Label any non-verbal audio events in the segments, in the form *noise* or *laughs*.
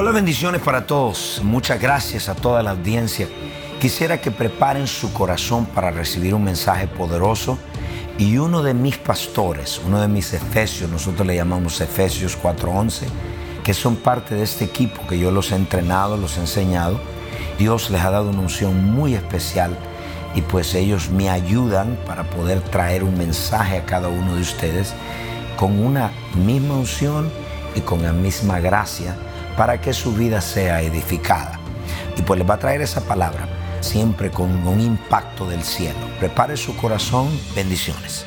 Hola, bendiciones para todos. Muchas gracias a toda la audiencia. Quisiera que preparen su corazón para recibir un mensaje poderoso y uno de mis pastores, uno de mis efesios, nosotros le llamamos Efesios 4:11, que son parte de este equipo que yo los he entrenado, los he enseñado. Dios les ha dado una unción muy especial y pues ellos me ayudan para poder traer un mensaje a cada uno de ustedes con una misma unción y con la misma gracia para que su vida sea edificada. Y pues les va a traer esa palabra siempre con un impacto del cielo. Prepare su corazón, bendiciones.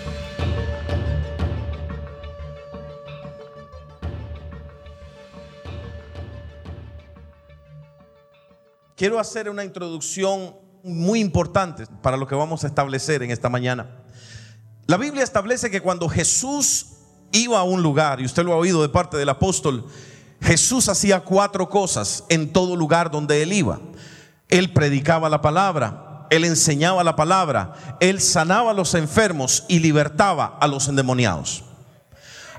Quiero hacer una introducción muy importante para lo que vamos a establecer en esta mañana. La Biblia establece que cuando Jesús iba a un lugar, y usted lo ha oído de parte del apóstol, Jesús hacía cuatro cosas en todo lugar donde él iba. Él predicaba la palabra, él enseñaba la palabra, él sanaba a los enfermos y libertaba a los endemoniados.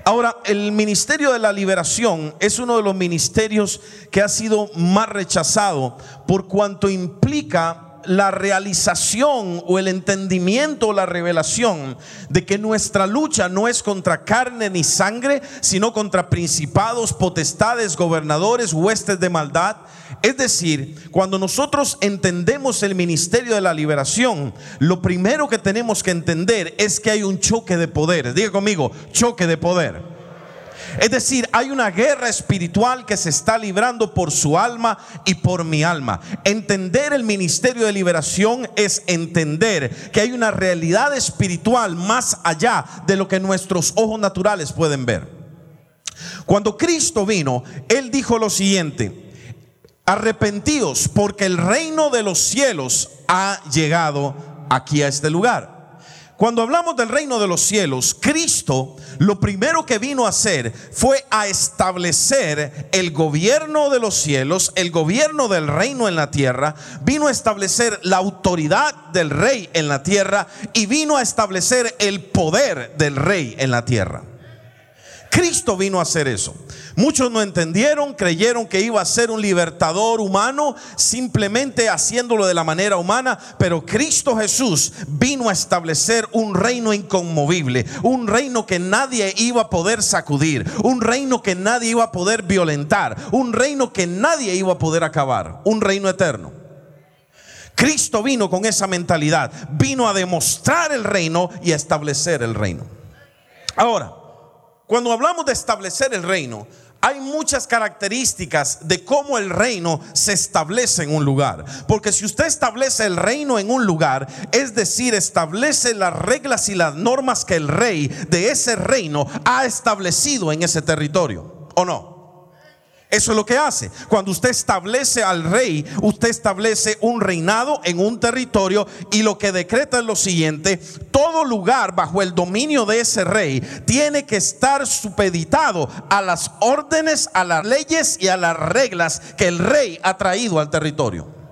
Ahora, el ministerio de la liberación es uno de los ministerios que ha sido más rechazado por cuanto implica la realización o el entendimiento o la revelación de que nuestra lucha no es contra carne ni sangre, sino contra principados, potestades, gobernadores, huestes de maldad. Es decir, cuando nosotros entendemos el ministerio de la liberación, lo primero que tenemos que entender es que hay un choque de poderes. Diga conmigo, choque de poder. Es decir, hay una guerra espiritual que se está librando por su alma y por mi alma. Entender el ministerio de liberación es entender que hay una realidad espiritual más allá de lo que nuestros ojos naturales pueden ver. Cuando Cristo vino, Él dijo lo siguiente, arrepentíos porque el reino de los cielos ha llegado aquí a este lugar. Cuando hablamos del reino de los cielos, Cristo lo primero que vino a hacer fue a establecer el gobierno de los cielos, el gobierno del reino en la tierra, vino a establecer la autoridad del rey en la tierra y vino a establecer el poder del rey en la tierra. Cristo vino a hacer eso. Muchos no entendieron, creyeron que iba a ser un libertador humano, simplemente haciéndolo de la manera humana, pero Cristo Jesús vino a establecer un reino inconmovible, un reino que nadie iba a poder sacudir, un reino que nadie iba a poder violentar, un reino que nadie iba a poder acabar, un reino eterno. Cristo vino con esa mentalidad, vino a demostrar el reino y a establecer el reino. Ahora, cuando hablamos de establecer el reino, hay muchas características de cómo el reino se establece en un lugar. Porque si usted establece el reino en un lugar, es decir, establece las reglas y las normas que el rey de ese reino ha establecido en ese territorio, ¿o no? Eso es lo que hace. Cuando usted establece al rey, usted establece un reinado en un territorio y lo que decreta es lo siguiente, todo lugar bajo el dominio de ese rey tiene que estar supeditado a las órdenes, a las leyes y a las reglas que el rey ha traído al territorio.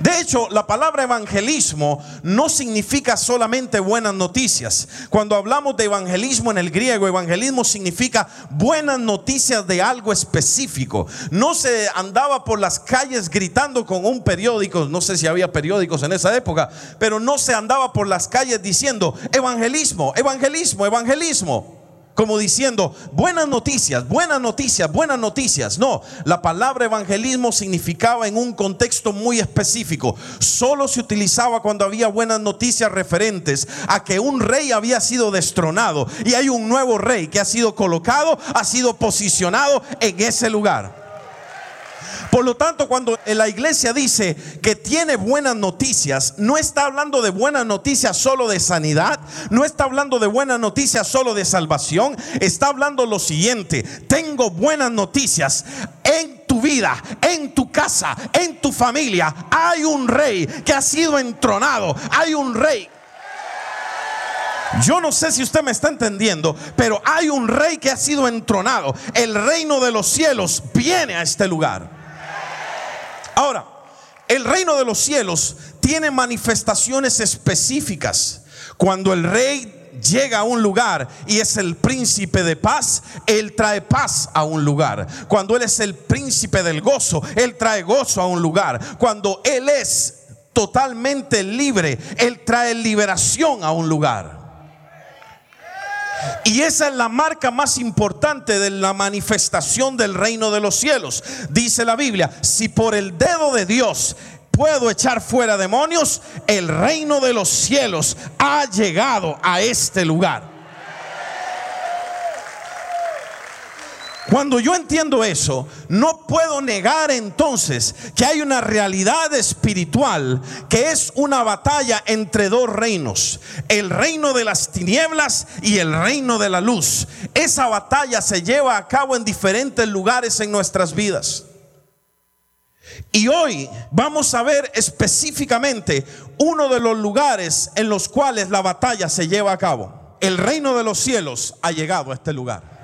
De hecho, la palabra evangelismo no significa solamente buenas noticias. Cuando hablamos de evangelismo en el griego, evangelismo significa buenas noticias de algo específico. No se andaba por las calles gritando con un periódico, no sé si había periódicos en esa época, pero no se andaba por las calles diciendo evangelismo, evangelismo, evangelismo como diciendo, buenas noticias, buenas noticias, buenas noticias. No, la palabra evangelismo significaba en un contexto muy específico. Solo se utilizaba cuando había buenas noticias referentes a que un rey había sido destronado y hay un nuevo rey que ha sido colocado, ha sido posicionado en ese lugar. Por lo tanto, cuando la iglesia dice que tiene buenas noticias, no está hablando de buenas noticias solo de sanidad, no está hablando de buenas noticias solo de salvación, está hablando lo siguiente, tengo buenas noticias en tu vida, en tu casa, en tu familia. Hay un rey que ha sido entronado, hay un rey yo no sé si usted me está entendiendo, pero hay un rey que ha sido entronado. El reino de los cielos viene a este lugar. Ahora, el reino de los cielos tiene manifestaciones específicas. Cuando el rey llega a un lugar y es el príncipe de paz, Él trae paz a un lugar. Cuando Él es el príncipe del gozo, Él trae gozo a un lugar. Cuando Él es totalmente libre, Él trae liberación a un lugar. Y esa es la marca más importante de la manifestación del reino de los cielos. Dice la Biblia, si por el dedo de Dios puedo echar fuera demonios, el reino de los cielos ha llegado a este lugar. Cuando yo entiendo eso, no puedo negar entonces que hay una realidad espiritual que es una batalla entre dos reinos, el reino de las tinieblas y el reino de la luz. Esa batalla se lleva a cabo en diferentes lugares en nuestras vidas. Y hoy vamos a ver específicamente uno de los lugares en los cuales la batalla se lleva a cabo. El reino de los cielos ha llegado a este lugar.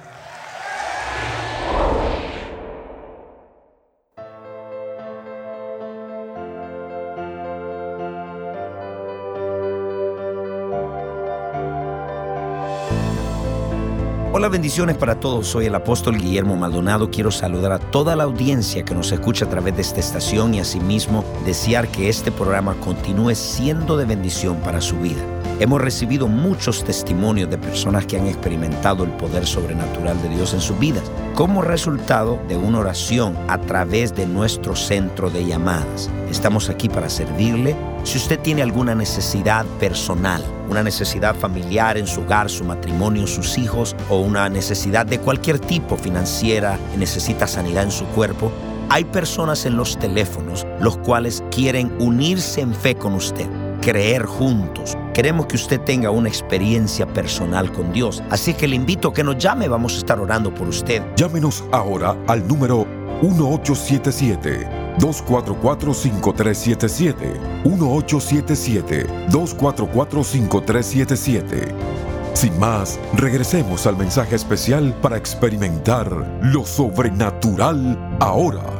Bendiciones para todos. Soy el apóstol Guillermo Maldonado. Quiero saludar a toda la audiencia que nos escucha a través de esta estación y asimismo desear que este programa continúe siendo de bendición para su vida. Hemos recibido muchos testimonios de personas que han experimentado el poder sobrenatural de Dios en sus vidas como resultado de una oración a través de nuestro centro de llamadas. Estamos aquí para servirle. Si usted tiene alguna necesidad personal, una necesidad familiar en su hogar, su matrimonio, sus hijos o una necesidad de cualquier tipo financiera, necesita sanidad en su cuerpo, hay personas en los teléfonos los cuales quieren unirse en fe con usted creer juntos. Queremos que usted tenga una experiencia personal con Dios. Así que le invito a que nos llame, vamos a estar orando por usted. Llámenos ahora al número 1877-244-5377. 1877-244-5377. Sin más, regresemos al mensaje especial para experimentar lo sobrenatural ahora.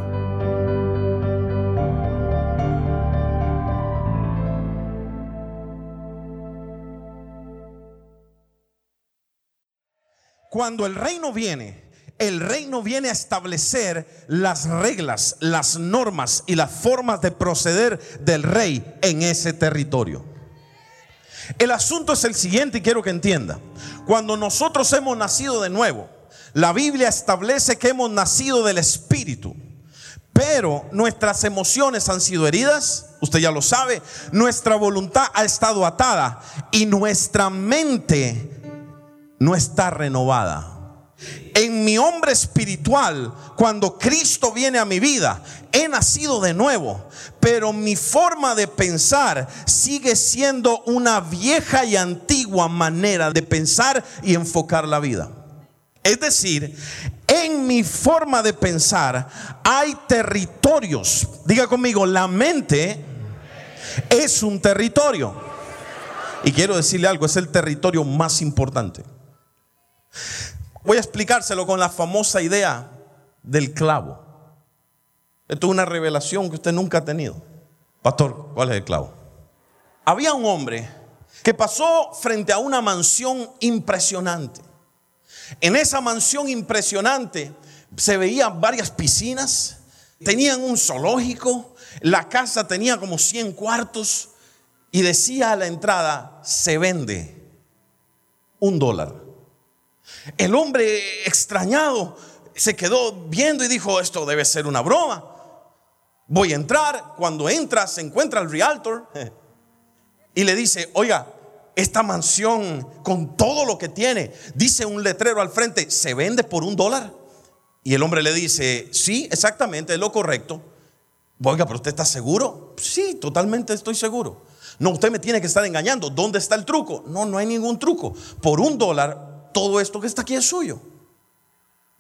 Cuando el reino viene, el reino viene a establecer las reglas, las normas y las formas de proceder del rey en ese territorio. El asunto es el siguiente y quiero que entienda. Cuando nosotros hemos nacido de nuevo, la Biblia establece que hemos nacido del Espíritu. Pero nuestras emociones han sido heridas, usted ya lo sabe, nuestra voluntad ha estado atada y nuestra mente no está renovada. En mi hombre espiritual, cuando Cristo viene a mi vida, he nacido de nuevo, pero mi forma de pensar sigue siendo una vieja y antigua manera de pensar y enfocar la vida. Es decir, en mi forma de pensar hay territorios. Diga conmigo, la mente es un territorio. Y quiero decirle algo, es el territorio más importante. Voy a explicárselo con la famosa idea del clavo. Esto es una revelación que usted nunca ha tenido. Pastor, ¿cuál es el clavo? Había un hombre que pasó frente a una mansión impresionante. En esa mansión impresionante se veían varias piscinas, tenían un zoológico, la casa tenía como 100 cuartos y decía a la entrada, se vende un dólar. El hombre extrañado se quedó viendo y dijo, esto debe ser una broma. Voy a entrar. Cuando entra, se encuentra el realtor *laughs* y le dice, oiga, esta mansión con todo lo que tiene, dice un letrero al frente, ¿se vende por un dólar? Y el hombre le dice, sí, exactamente, es lo correcto. Oiga, pero usted está seguro? Sí, totalmente estoy seguro. No, usted me tiene que estar engañando. ¿Dónde está el truco? No, no hay ningún truco. Por un dólar, todo esto que está aquí es suyo.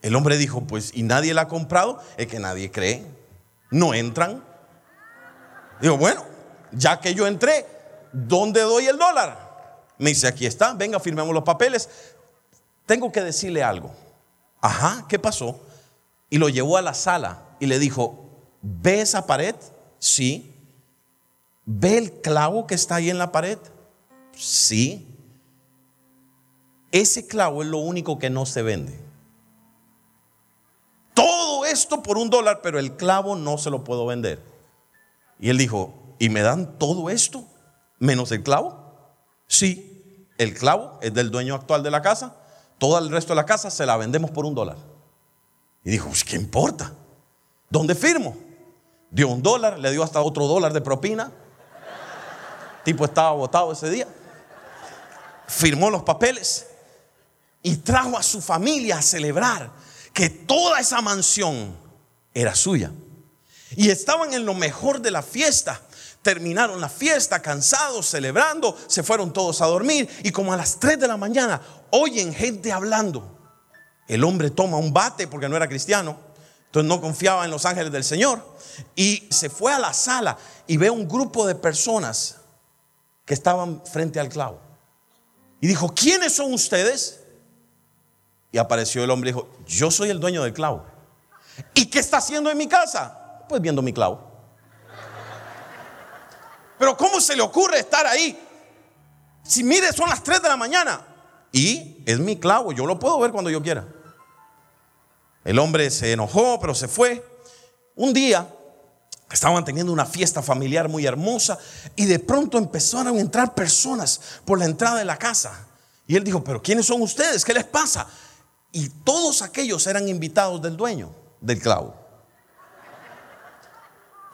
El hombre dijo, pues, ¿y nadie la ha comprado? Es que nadie cree. No entran. Digo, bueno, ya que yo entré, ¿dónde doy el dólar? Me dice, aquí está, venga, firmemos los papeles. Tengo que decirle algo. Ajá, ¿qué pasó? Y lo llevó a la sala y le dijo, ¿ve esa pared? Sí. ¿Ve el clavo que está ahí en la pared? Sí. Ese clavo es lo único que no se vende. Todo esto por un dólar, pero el clavo no se lo puedo vender. Y él dijo, ¿y me dan todo esto menos el clavo? Sí, el clavo es del dueño actual de la casa. Todo el resto de la casa se la vendemos por un dólar. Y dijo, pues, ¿qué importa? ¿Dónde firmo? Dio un dólar, le dio hasta otro dólar de propina. tipo estaba votado ese día. Firmó los papeles y trajo a su familia a celebrar que toda esa mansión era suya. Y estaban en lo mejor de la fiesta. Terminaron la fiesta cansados, celebrando, se fueron todos a dormir y como a las 3 de la mañana oyen gente hablando. El hombre toma un bate porque no era cristiano, entonces no confiaba en los ángeles del Señor y se fue a la sala y ve un grupo de personas que estaban frente al clavo. Y dijo, ¿quiénes son ustedes? Y apareció el hombre y dijo, yo soy el dueño del clavo. ¿Y qué está haciendo en mi casa? Pues viendo mi clavo. Pero ¿cómo se le ocurre estar ahí? Si mire, son las 3 de la mañana. Y es mi clavo, yo lo puedo ver cuando yo quiera. El hombre se enojó, pero se fue. Un día estaban teniendo una fiesta familiar muy hermosa y de pronto empezaron a entrar personas por la entrada de la casa. Y él dijo, pero ¿quiénes son ustedes? ¿Qué les pasa? Y todos aquellos eran invitados del dueño del clavo.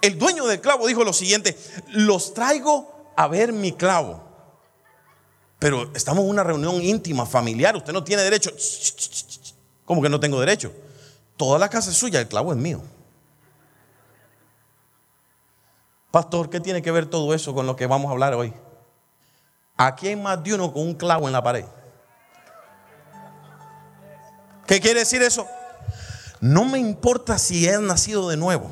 El dueño del clavo dijo lo siguiente, los traigo a ver mi clavo. Pero estamos en una reunión íntima, familiar, usted no tiene derecho. ¿Cómo que no tengo derecho? Toda la casa es suya, el clavo es mío. Pastor, ¿qué tiene que ver todo eso con lo que vamos a hablar hoy? Aquí hay más de uno con un clavo en la pared. ¿Qué quiere decir eso? No me importa si has nacido de nuevo.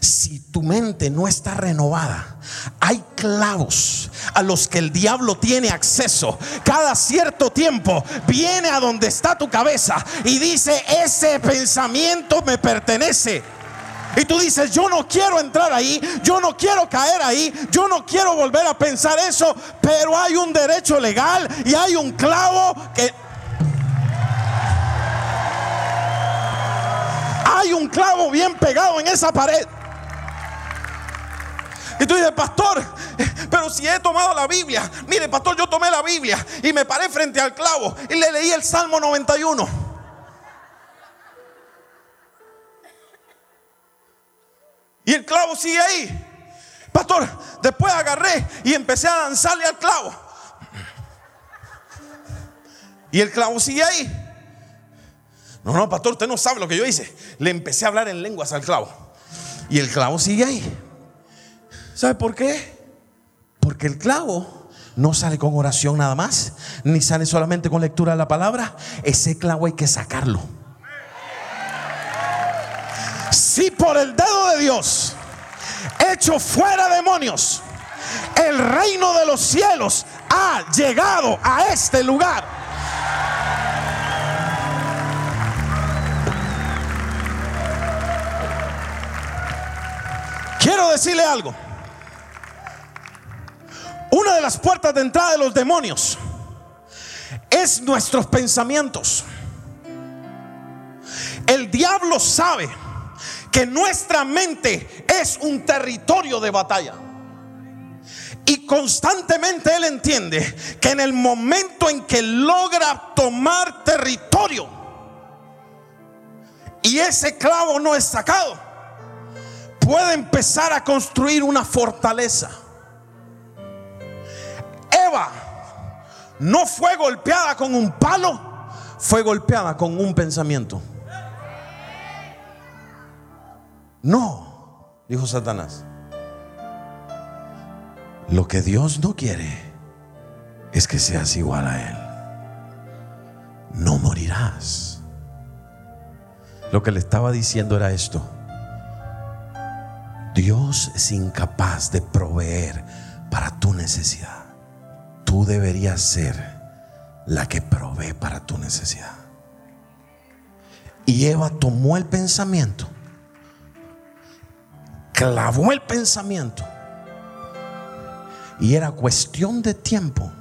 Si tu mente no está renovada, hay clavos a los que el diablo tiene acceso. Cada cierto tiempo viene a donde está tu cabeza y dice, ese pensamiento me pertenece. Y tú dices, yo no quiero entrar ahí, yo no quiero caer ahí, yo no quiero volver a pensar eso, pero hay un derecho legal y hay un clavo que hay un clavo bien pegado en esa pared. Y tú dices, pastor, pero si he tomado la Biblia, mire, pastor, yo tomé la Biblia y me paré frente al clavo y le leí el Salmo 91. Y el clavo sigue ahí. Pastor, después agarré y empecé a danzarle al clavo. Y el clavo sigue ahí. No, no, pastor, usted no sabe lo que yo hice. Le empecé a hablar en lenguas al clavo. Y el clavo sigue ahí. ¿Sabe por qué? Porque el clavo no sale con oración nada más, ni sale solamente con lectura de la palabra. Ese clavo hay que sacarlo. Si por el dedo de Dios, hecho fuera demonios, el reino de los cielos ha llegado a este lugar Quiero decirle algo. Una de las puertas de entrada de los demonios es nuestros pensamientos. El diablo sabe que nuestra mente es un territorio de batalla. Y constantemente él entiende que en el momento en que logra tomar territorio y ese clavo no es sacado, puede empezar a construir una fortaleza. Eva no fue golpeada con un palo, fue golpeada con un pensamiento. No, dijo Satanás. Lo que Dios no quiere es que seas igual a Él. No morirás. Lo que le estaba diciendo era esto. Dios es incapaz de proveer para tu necesidad. Tú deberías ser la que provee para tu necesidad. Y Eva tomó el pensamiento, clavó el pensamiento y era cuestión de tiempo.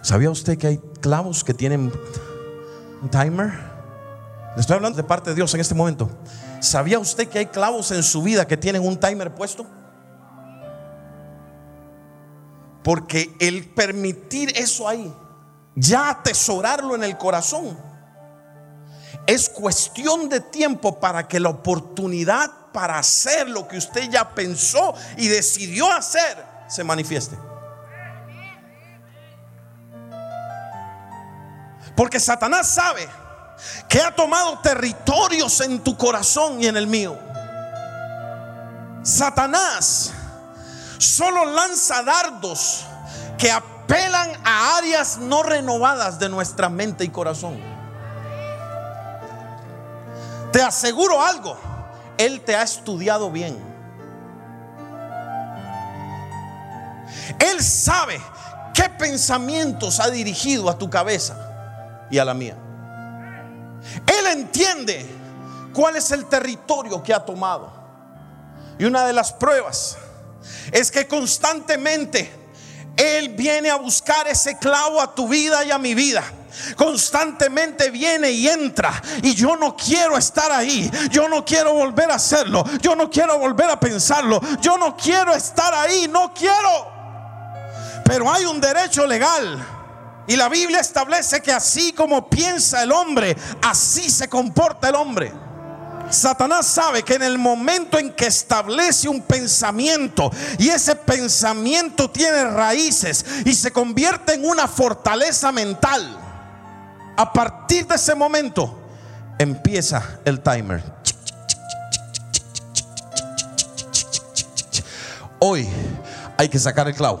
¿Sabía usted que hay clavos que tienen un timer? Le estoy hablando de parte de Dios en este momento. ¿Sabía usted que hay clavos en su vida que tienen un timer puesto? Porque el permitir eso ahí, ya atesorarlo en el corazón, es cuestión de tiempo para que la oportunidad para hacer lo que usted ya pensó y decidió hacer se manifieste. Porque Satanás sabe que ha tomado territorios en tu corazón y en el mío. Satanás solo lanza dardos que apelan a áreas no renovadas de nuestra mente y corazón. Te aseguro algo, Él te ha estudiado bien. Él sabe qué pensamientos ha dirigido a tu cabeza y a la mía. Él entiende cuál es el territorio que ha tomado. Y una de las pruebas es que constantemente Él viene a buscar ese clavo a tu vida y a mi vida. Constantemente viene y entra. Y yo no quiero estar ahí, yo no quiero volver a hacerlo, yo no quiero volver a pensarlo, yo no quiero estar ahí, no quiero. Pero hay un derecho legal y la Biblia establece que así como piensa el hombre, así se comporta el hombre. Satanás sabe que en el momento en que establece un pensamiento y ese pensamiento tiene raíces y se convierte en una fortaleza mental, a partir de ese momento empieza el timer. Hoy hay que sacar el clavo.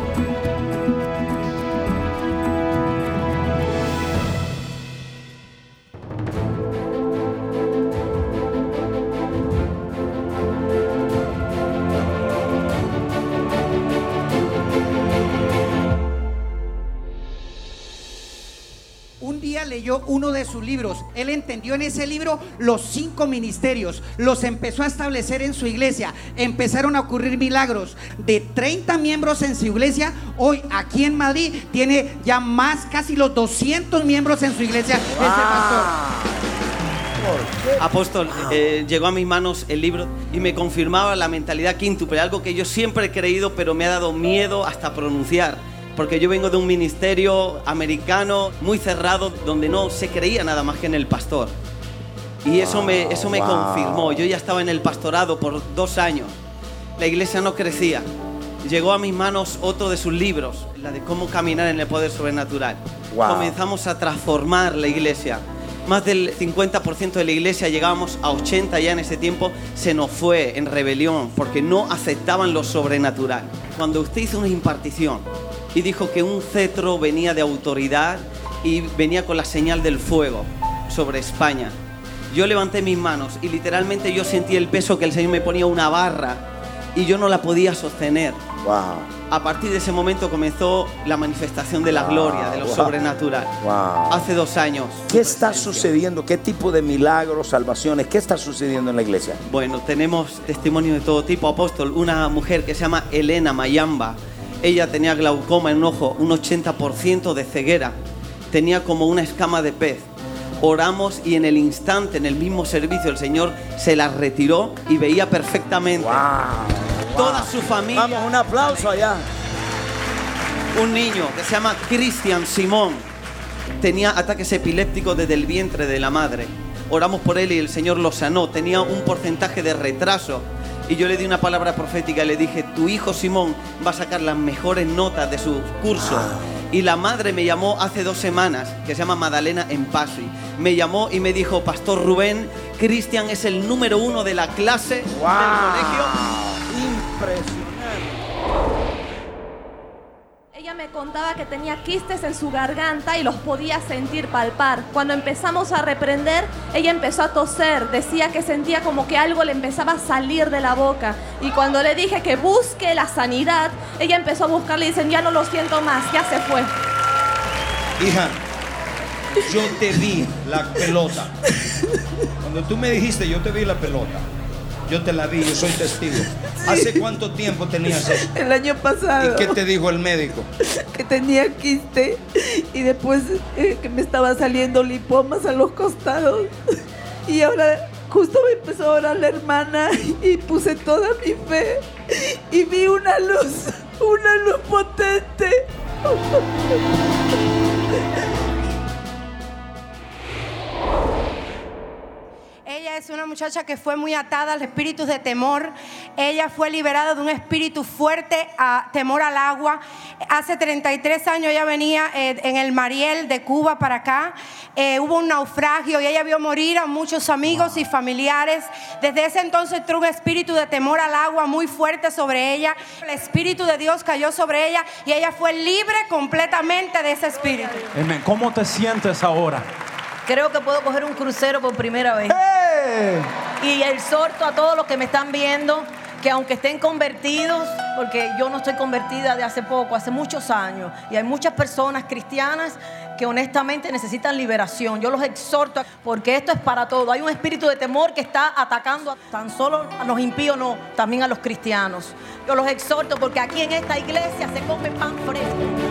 Leyó uno de sus libros. Él entendió en ese libro los cinco ministerios. Los empezó a establecer en su iglesia. Empezaron a ocurrir milagros. De 30 miembros en su iglesia, hoy aquí en Madrid tiene ya más, casi los 200 miembros en su iglesia. Ese pastor. Apóstol, eh, llegó a mis manos el libro y me confirmaba la mentalidad quíntuple, algo que yo siempre he creído, pero me ha dado miedo hasta pronunciar. Porque yo vengo de un ministerio americano muy cerrado donde no se creía nada más que en el pastor. Y eso me, eso me confirmó. Yo ya estaba en el pastorado por dos años. La iglesia no crecía. Llegó a mis manos otro de sus libros, la de cómo caminar en el poder sobrenatural. Comenzamos a transformar la iglesia más del 50% de la iglesia, llegábamos a 80 ya en ese tiempo, se nos fue en rebelión porque no aceptaban lo sobrenatural. Cuando usted hizo una impartición y dijo que un cetro venía de autoridad y venía con la señal del fuego sobre España, yo levanté mis manos y literalmente yo sentí el peso que el Señor me ponía una barra y yo no la podía sostener. A partir de ese momento comenzó la manifestación de la gloria, de lo sobrenatural. Hace dos años. ¿Qué está sucediendo? ¿Qué tipo de milagros, salvaciones? ¿Qué está sucediendo en la iglesia? Bueno, tenemos testimonios de todo tipo. Apóstol, una mujer que se llama Elena Mayamba. Ella tenía glaucoma en un ojo, un 80% de ceguera. Tenía como una escama de pez. Oramos y en el instante, en el mismo servicio, el Señor se la retiró y veía perfectamente. Toda su familia. Vamos, un aplauso allá. Un niño que se llama Cristian Simón tenía ataques epilépticos desde el vientre de la madre. Oramos por él y el Señor lo sanó. Tenía un porcentaje de retraso. Y yo le di una palabra profética, le dije, tu hijo Simón va a sacar las mejores notas de su curso. Y la madre me llamó hace dos semanas, que se llama Madalena Empasi. Me llamó y me dijo, Pastor Rubén, Cristian es el número uno de la clase del colegio. Impresionante. Ella me contaba que tenía quistes en su garganta y los podía sentir palpar. Cuando empezamos a reprender, ella empezó a toser. Decía que sentía como que algo le empezaba a salir de la boca. Y cuando le dije que busque la sanidad, ella empezó a buscarle y dicen, ya no lo siento más, ya se fue. Hija, yo te vi la pelota. *laughs* Cuando tú me dijiste, yo te vi la pelota. Yo te la vi, yo soy testigo. ¿Hace cuánto tiempo tenías eso? *laughs* El año pasado. ¿Y qué te dijo el médico? Que tenía quiste y después eh, que me estaba saliendo lipomas a los costados. Y ahora justo me empezó a orar la hermana y puse toda mi fe y vi una luz, una luz potente. *laughs* Ella es una muchacha que fue muy atada al espíritu de temor. Ella fue liberada de un espíritu fuerte a temor al agua. Hace 33 años ella venía eh, en el Mariel de Cuba para acá. Eh, hubo un naufragio y ella vio morir a muchos amigos y familiares. Desde ese entonces entró un espíritu de temor al agua muy fuerte sobre ella. El espíritu de Dios cayó sobre ella y ella fue libre completamente de ese espíritu. ¿Cómo te sientes ahora? Creo que puedo coger un crucero por primera vez. Y exhorto a todos los que me están viendo que aunque estén convertidos, porque yo no estoy convertida de hace poco, hace muchos años, y hay muchas personas cristianas que honestamente necesitan liberación. Yo los exhorto porque esto es para todo. Hay un espíritu de temor que está atacando a tan solo a los impíos, no, también a los cristianos. Yo los exhorto porque aquí en esta iglesia se come pan fresco.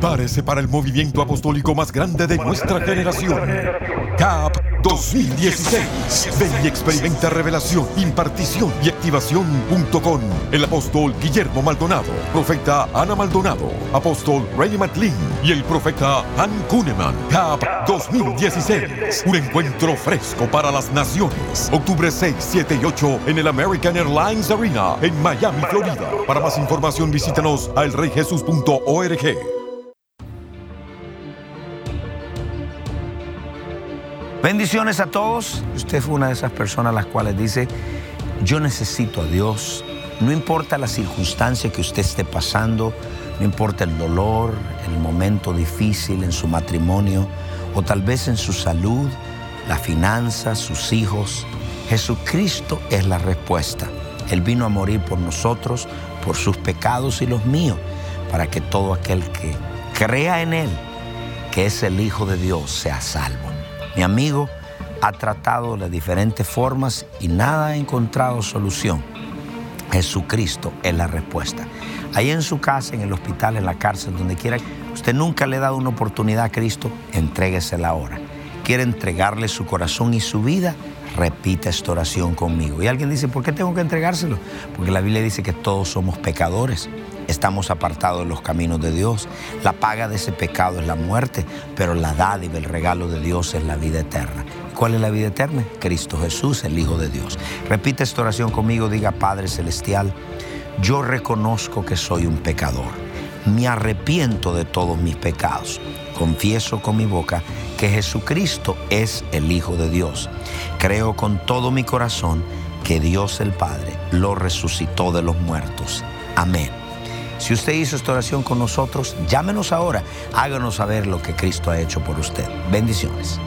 Prepárese para el movimiento apostólico más grande de nuestra generación. CAP 2016. Ven y experimenta revelación, impartición y activación.com. El apóstol Guillermo Maldonado, profeta Ana Maldonado, apóstol Ray McLean y el profeta Han Kuneman. CAP 2016. Un encuentro fresco para las naciones. Octubre 6, 7 y 8 en el American Airlines Arena en Miami, Florida. Para más información visítanos a elreyjesus.org. Bendiciones a todos. Usted fue una de esas personas a las cuales dice, yo necesito a Dios. No importa la circunstancia que usted esté pasando, no importa el dolor, el momento difícil en su matrimonio o tal vez en su salud, las finanzas, sus hijos. Jesucristo es la respuesta. Él vino a morir por nosotros, por sus pecados y los míos, para que todo aquel que crea en Él, que es el Hijo de Dios, sea salvo. Mi amigo ha tratado de diferentes formas y nada ha encontrado solución. Jesucristo es la respuesta. Ahí en su casa, en el hospital, en la cárcel, donde quiera, usted nunca le ha dado una oportunidad a Cristo, entréguesela ahora. Quiere entregarle su corazón y su vida, repita esta oración conmigo. Y alguien dice, ¿por qué tengo que entregárselo? Porque la Biblia dice que todos somos pecadores. Estamos apartados de los caminos de Dios. La paga de ese pecado es la muerte, pero la dádiva, el regalo de Dios es la vida eterna. ¿Cuál es la vida eterna? Cristo Jesús, el Hijo de Dios. Repite esta oración conmigo, diga Padre Celestial, yo reconozco que soy un pecador. Me arrepiento de todos mis pecados. Confieso con mi boca que Jesucristo es el Hijo de Dios. Creo con todo mi corazón que Dios el Padre lo resucitó de los muertos. Amén. Si usted hizo esta oración con nosotros, llámenos ahora. Háganos saber lo que Cristo ha hecho por usted. Bendiciones.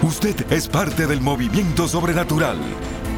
Usted es parte del movimiento sobrenatural.